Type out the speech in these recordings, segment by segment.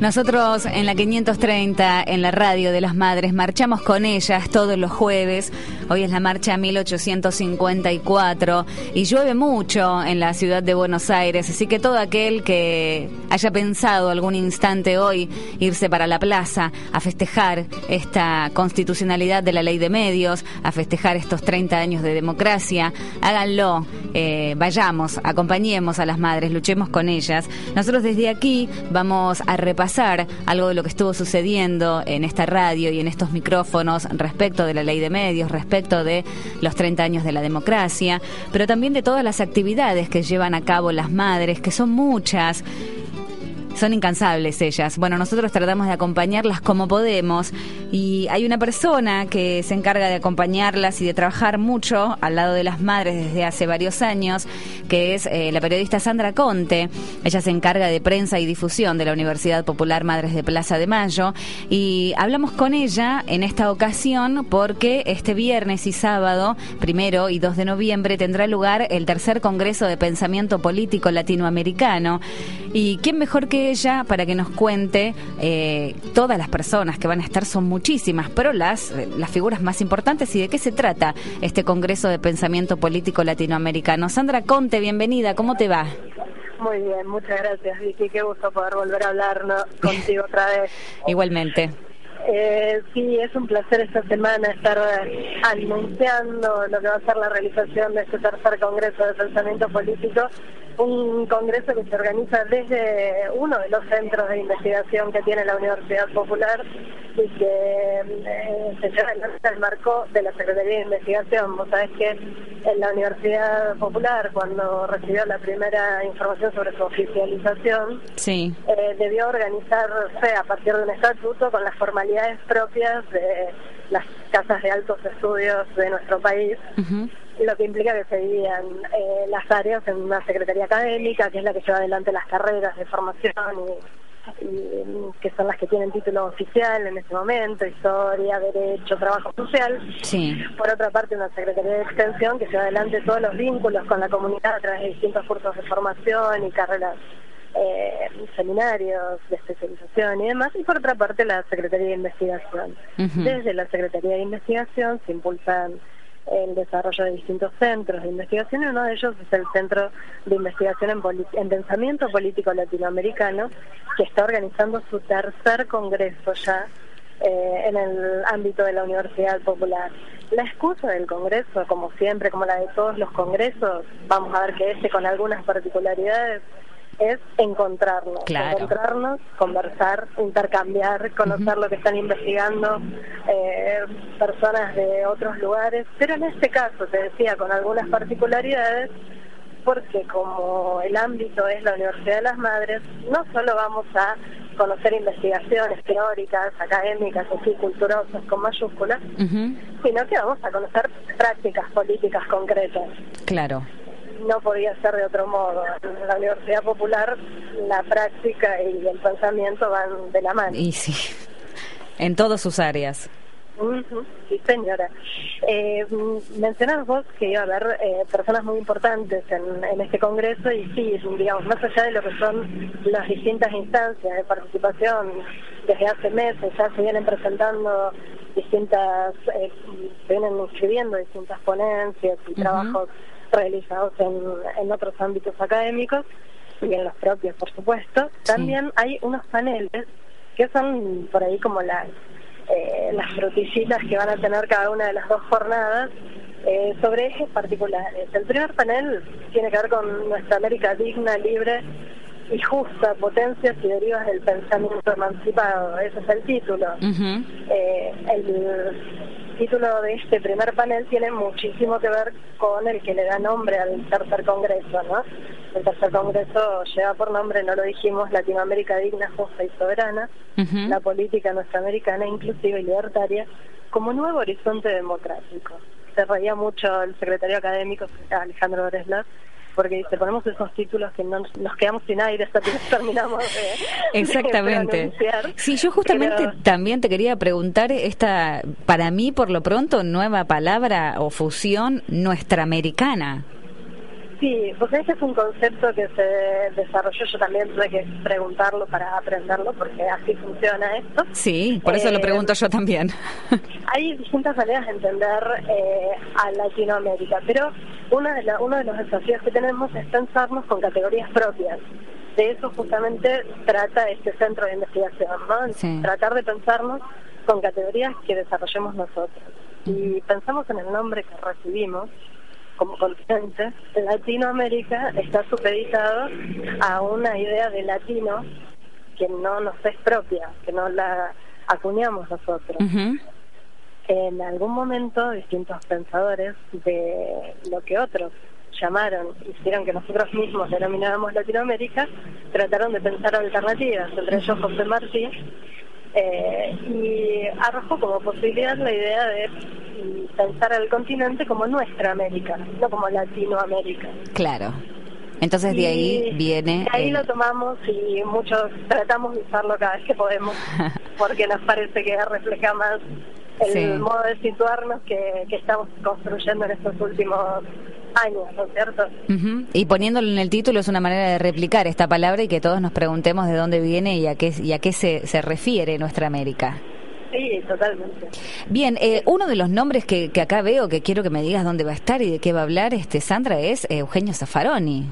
Nosotros en la 530, en la radio de las madres, marchamos con ellas todos los jueves. Hoy es la marcha 1854 y llueve mucho en la ciudad de Buenos Aires, así que todo aquel que haya pensado algún instante hoy irse para la plaza a festejar esta constitucionalidad de la ley de medios, a festejar estos 30 años de democracia, háganlo, eh, vayamos, acompañemos a las madres, luchemos con ellas. Nosotros desde aquí vamos a repasar algo de lo que estuvo sucediendo en esta radio y en estos micrófonos respecto de la ley de medios, respecto de los 30 años de la democracia, pero también de todas las actividades que llevan a cabo las madres, que son muchas son incansables ellas. Bueno, nosotros tratamos de acompañarlas como podemos y hay una persona que se encarga de acompañarlas y de trabajar mucho al lado de las madres desde hace varios años, que es eh, la periodista Sandra Conte. Ella se encarga de prensa y difusión de la Universidad Popular Madres de Plaza de Mayo y hablamos con ella en esta ocasión porque este viernes y sábado, primero y 2 de noviembre, tendrá lugar el tercer Congreso de Pensamiento Político Latinoamericano. ¿Y quién mejor que ella para que nos cuente eh, todas las personas que van a estar son muchísimas, pero las, eh, las figuras más importantes y de qué se trata este Congreso de Pensamiento Político Latinoamericano. Sandra Conte, bienvenida, ¿cómo te va? Muy bien, muchas gracias Vicky, qué gusto poder volver a hablar contigo otra vez. Igualmente. Eh, sí, es un placer esta semana estar anunciando lo que va a ser la realización de este tercer Congreso de Pensamiento Político un congreso que se organiza desde uno de los centros de investigación que tiene la Universidad Popular y que eh, se lleva en el marco de la Secretaría de Investigación. Vos sabés que en la Universidad Popular, cuando recibió la primera información sobre su oficialización, sí. eh, debió organizarse a partir de un estatuto con las formalidades propias de las casas de altos estudios de nuestro país lo que implica que se dividan eh, las áreas en una secretaría académica, que es la que lleva adelante las carreras de formación y, que son las que tienen título oficial en este momento, historia, derecho, trabajo social. Sí. Por otra parte, una secretaría de extensión que lleva adelante todos los vínculos con la comunidad a través de distintos cursos de formación y carreras eh, seminarios de especialización y demás, y por otra parte la Secretaría de Investigación. Desde la Secretaría de Investigación se impulsan el desarrollo de distintos centros de investigación y uno de ellos es el Centro de Investigación en, Pensamiento Político Latinoamericano, que está organizando su tercer congreso ya eh, en el ámbito de la Universidad Popular. La excusa del Congreso, como siempre, como la de todos los congresos, vamos a ver que este con algunas particularidades, es encontrarnos, encontrarnos, conversar, intercambiar, conocer lo que están investigando eh, personas de otros lugares, pero en este caso, te decía, con algunas particularidades, porque como el ámbito es la Universidad de las Madres, no solo vamos a conocer investigaciones teóricas, académicas, así culturosas con mayúsculas, sino que vamos a conocer prácticas políticas concretas. Claro no podía ser de otro modo. En la Universidad Popular la práctica y el pensamiento van de la mano. Y sí, en todas sus áreas. Sí, señora. Eh, mencionabas vos que iba a haber eh, personas muy importantes en, en, este congreso y sí, digamos, más allá de lo que son las distintas instancias de participación, desde hace meses ya se vienen presentando distintas, eh, se vienen inscribiendo distintas ponencias y trabajos realizados en, en otros ámbitos académicos y en los propios, por supuesto. También hay unos paneles que son por ahí como las, eh, las frutillitas que van a tener cada una de las dos jornadas eh, sobre ejes particulares. El primer panel tiene que ver con nuestra América digna, libre y justa, potencias y derivas del pensamiento emancipado. Ese es el título. eh, el título de este primer panel tiene muchísimo que ver con el que le da nombre al tercer congreso, ¿no? El tercer congreso lleva por nombre, no lo dijimos, Latinoamérica digna, justa y soberana, la política norteamericana inclusiva y libertaria como nuevo horizonte democrático. Se reía mucho el secretario académico Alejandro Bresler porque dice, ponemos esos títulos que no, nos quedamos sin aire hasta que terminamos de, Exactamente. sí, yo justamente también te quería preguntar esta, para mí por lo pronto, nueva palabra o fusión nuestra americana. Sí, pues ese es un concepto que se desarrolló, yo también tuve que preguntarlo para aprenderlo, porque así funciona esto. Sí, por eso lo pregunto yo también. Hay distintas maneras de entender eh, a Latinoamérica, pero una de uno de los desafíos que tenemos es pensarnos con categorías propias. De eso justamente trata este centro de investigación, ¿no? Tratar de pensarnos con categorías que desarrollemos nosotros. Y pensamos en el nombre que recibimos, como continente, Latinoamérica está supeditado a una idea de latino que no nos es propia, que no la acuñamos nosotros. En algún momento distintos pensadores de lo que otros llamaron, hicieron que nosotros mismos denomináramos Latinoamérica, trataron de pensar alternativas, entre ellos José Martí, eh, y arrojó como posibilidad la idea de pensar al continente como nuestra América, no como Latinoamérica. Claro. Entonces de ahí viene... De ahí lo tomamos y muchos tratamos de usarlo cada vez que podemos, porque nos parece que refleja más el modo de situarnos que, que estamos construyendo en estos últimos años, ¿no es cierto? Y poniéndolo en el título es una manera de replicar esta palabra y que todos nos preguntemos de dónde viene y a qué, y a qué se, se refiere nuestra América. Sí, totalmente. Bien, eh, uno de los nombres que, que, acá veo, que quiero que me digas dónde va a estar y de qué va a hablar, este Sandra, es Eugenio Zaffaroni.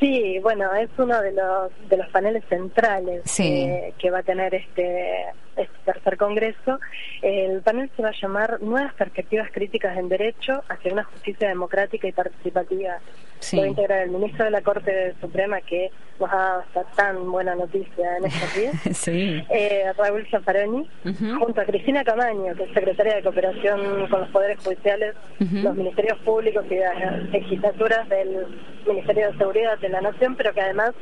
Sí, bueno, es uno de los de los paneles centrales que va a tener este, este tercer congreso. El panel se va a llamar Nuevas perspectivas críticas en derecho hacia una justicia democrática y participativa. Sí. Va a integrar el ministro de la Corte Suprema que nos ha dado esta tan buena noticia en estos días, sí. eh, Raúl Zaffaroni, junto a Cristina Camaño, que es secretaria de Cooperación con los Poderes Judiciales, los Ministerios Públicos y las legislaturas del Ministerio de Seguridad de la Nación, pero que además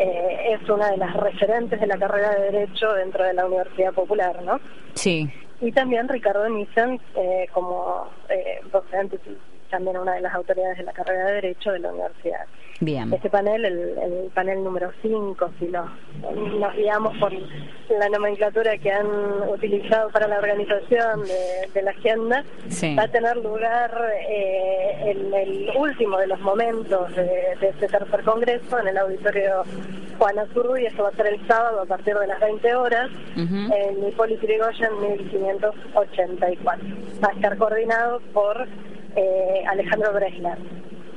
eh, es una de las referentes de la carrera de Derecho dentro de la Universidad Popular, ¿no? Sí. Y también Ricardo Nissen, eh, como eh, docente también una de las autoridades de la carrera de Derecho de la universidad. Bien. Este panel, el, panel número 5, si nos, nos guiamos por la nomenclatura que han utilizado para la organización de, la agenda, va a tener lugar eh, en el último de los momentos de, este tercer congreso en el auditorio Juana y eso va a ser el sábado a partir de las 20 horas, en Hipólito Yrigoyen 1584. Va a estar coordinado por eh, Alejandro Bresler.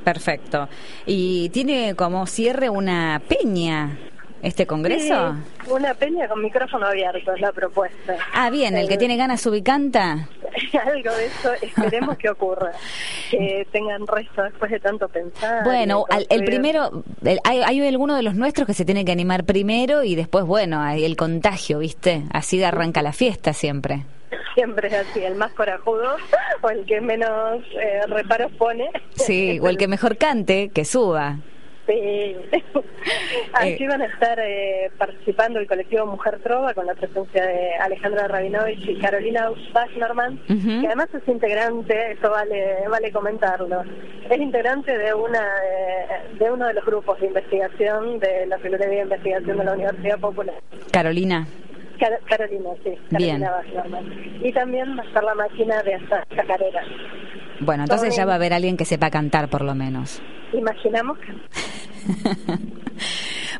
Perfecto. ¿Y tiene como cierre una peña este congreso? una peña con micrófono abierto es la propuesta. Ah, bien, el, que tiene ganas sube y canta. Algo de eso esperemos que ocurra. Que tengan resto después de tanto pensar. Bueno, el primero, hay, hay alguno de los nuestros que se tiene que animar primero y después, bueno, hay el contagio, ¿viste? Así arranca la fiesta siempre siempre es así, el más corajudo o el que menos eh, reparos pone. Sí, o el que mejor cante, que suba. Sí. Aquí van a estar eh, participando el colectivo Mujer Trova con la presencia de Alejandra Rabinovich y Carolina Bachnerman, que además es integrante, eso vale vale comentarlo, es integrante de una eh, de uno de los grupos de investigación de la Secretaría de Investigación de la Universidad Popular. Carolina. Carolina, sí. Carolina Bien. Y también va a estar la máquina de hasta carrera. Bueno, entonces ya va a haber alguien que sepa cantar por lo menos. Imaginamos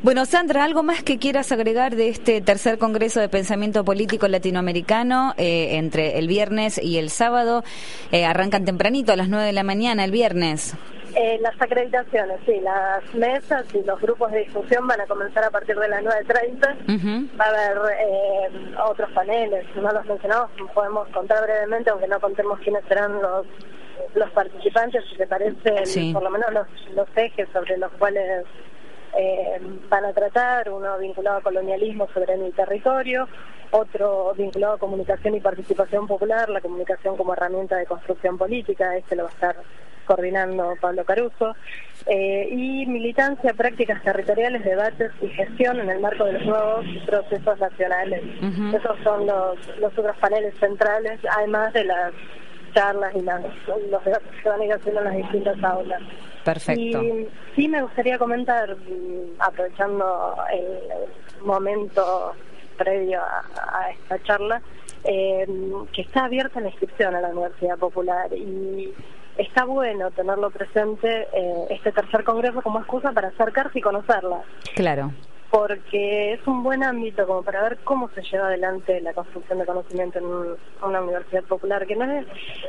Bueno, Sandra, ¿algo más que quieras agregar de este tercer Congreso de Pensamiento Político Latinoamericano eh, entre el viernes y el sábado? Eh, arrancan tempranito, a las 9 de la mañana, el viernes. Eh, las acreditaciones, sí, las mesas y los grupos de discusión van a comenzar a partir de las 9.30. Va a haber eh, otros paneles, no los mencionamos, podemos contar brevemente, aunque no contemos quiénes serán los los participantes, si te parece, por lo menos los, los ejes sobre los cuales eh, van a tratar, uno vinculado a colonialismo sobre el territorio, otro vinculado a comunicación y participación popular, la comunicación como herramienta de construcción política, este lo va a estar coordinando Pablo Caruso, eh, y militancia, prácticas territoriales, debates y gestión en el marco de los nuevos procesos nacionales. Esos son los, los otros paneles centrales, además de las charlas y las, los debates que van a ir haciendo en las distintas aulas. Perfecto. Y sí me gustaría comentar, mm, aprovechando el momento previo a, esta charla, eh, que está abierta la inscripción a la Universidad Popular y está bueno tenerlo presente eh, este tercer congreso como excusa para acercarse y conocerla. Claro porque es un buen ámbito como para ver cómo se lleva adelante la construcción de conocimiento en una universidad popular, que no es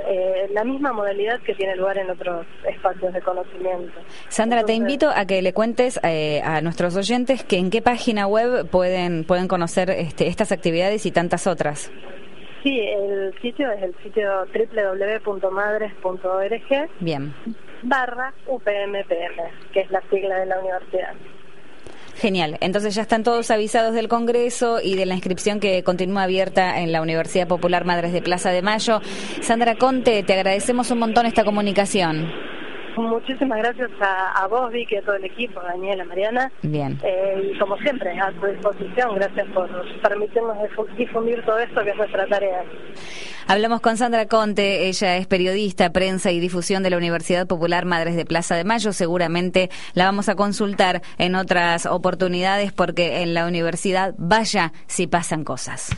eh, la misma modalidad que tiene lugar en otros espacios de conocimiento. Sandra, te invito a que le cuentes eh, a nuestros oyentes que en qué página web pueden, pueden conocer este, estas actividades y tantas otras. Sí, el sitio es el sitio www.madres.org. Bien. Barra UPMPM, que es la sigla de la universidad. Genial. Entonces ya están todos avisados del Congreso y de la inscripción que continúa abierta en la Universidad Popular Madres de Plaza de Mayo. Sandra Conte, te agradecemos un montón esta comunicación. Muchísimas gracias a, vos, Vicky, a todo el equipo, a Daniela, Mariana. Bien. Eh, y como siempre, a tu disposición. Gracias por permitirnos difundir todo esto, que es nuestra tarea. Hablamos con Sandra Conte, ella es periodista, prensa y difusión de la Universidad Popular Madres de Plaza de Mayo. Seguramente la vamos a consultar en otras oportunidades porque en la universidad vaya si pasan cosas.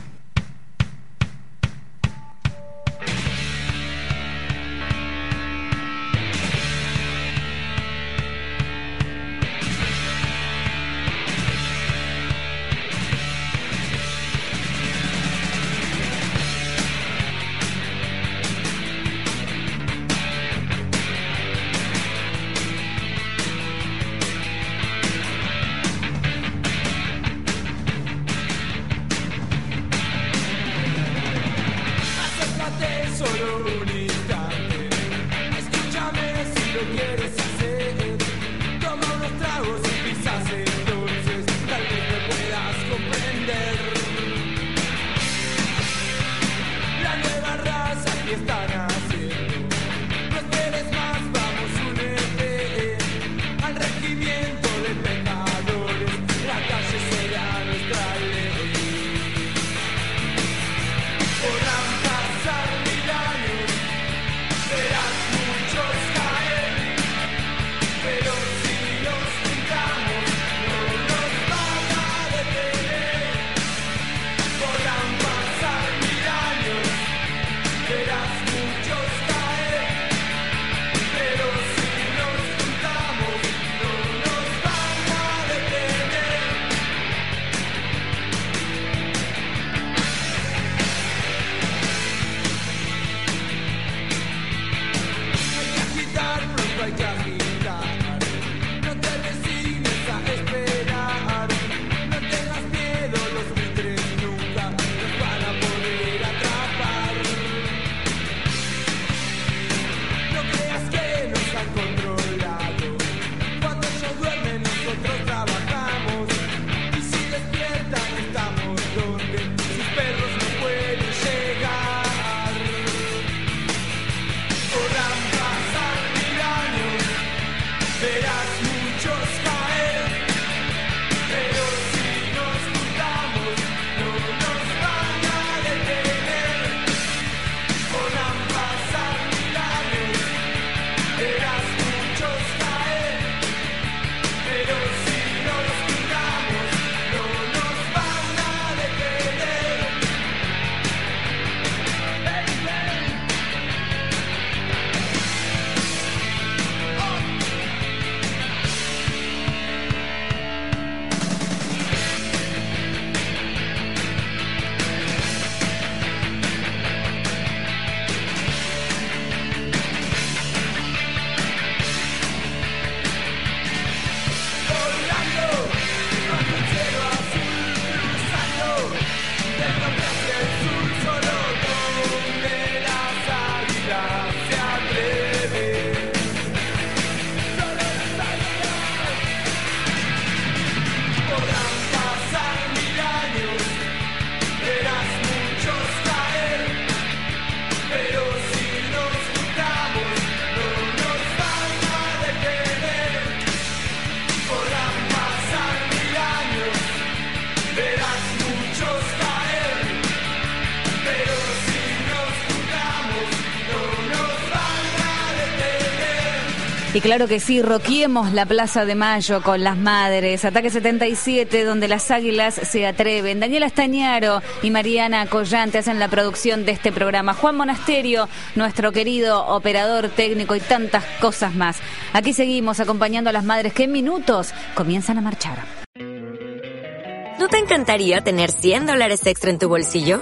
Yeah. Y claro que sí, roquiemos la Plaza de Mayo con las madres. Ataque 77, donde las águilas se atreven. Daniela Estañaro y Mariana Collante hacen la producción de este programa. Juan Monasterio, nuestro querido operador técnico y tantas cosas más. Aquí seguimos acompañando a las madres que en minutos comienzan a marchar. ¿No te encantaría tener 100 dólares extra en tu bolsillo?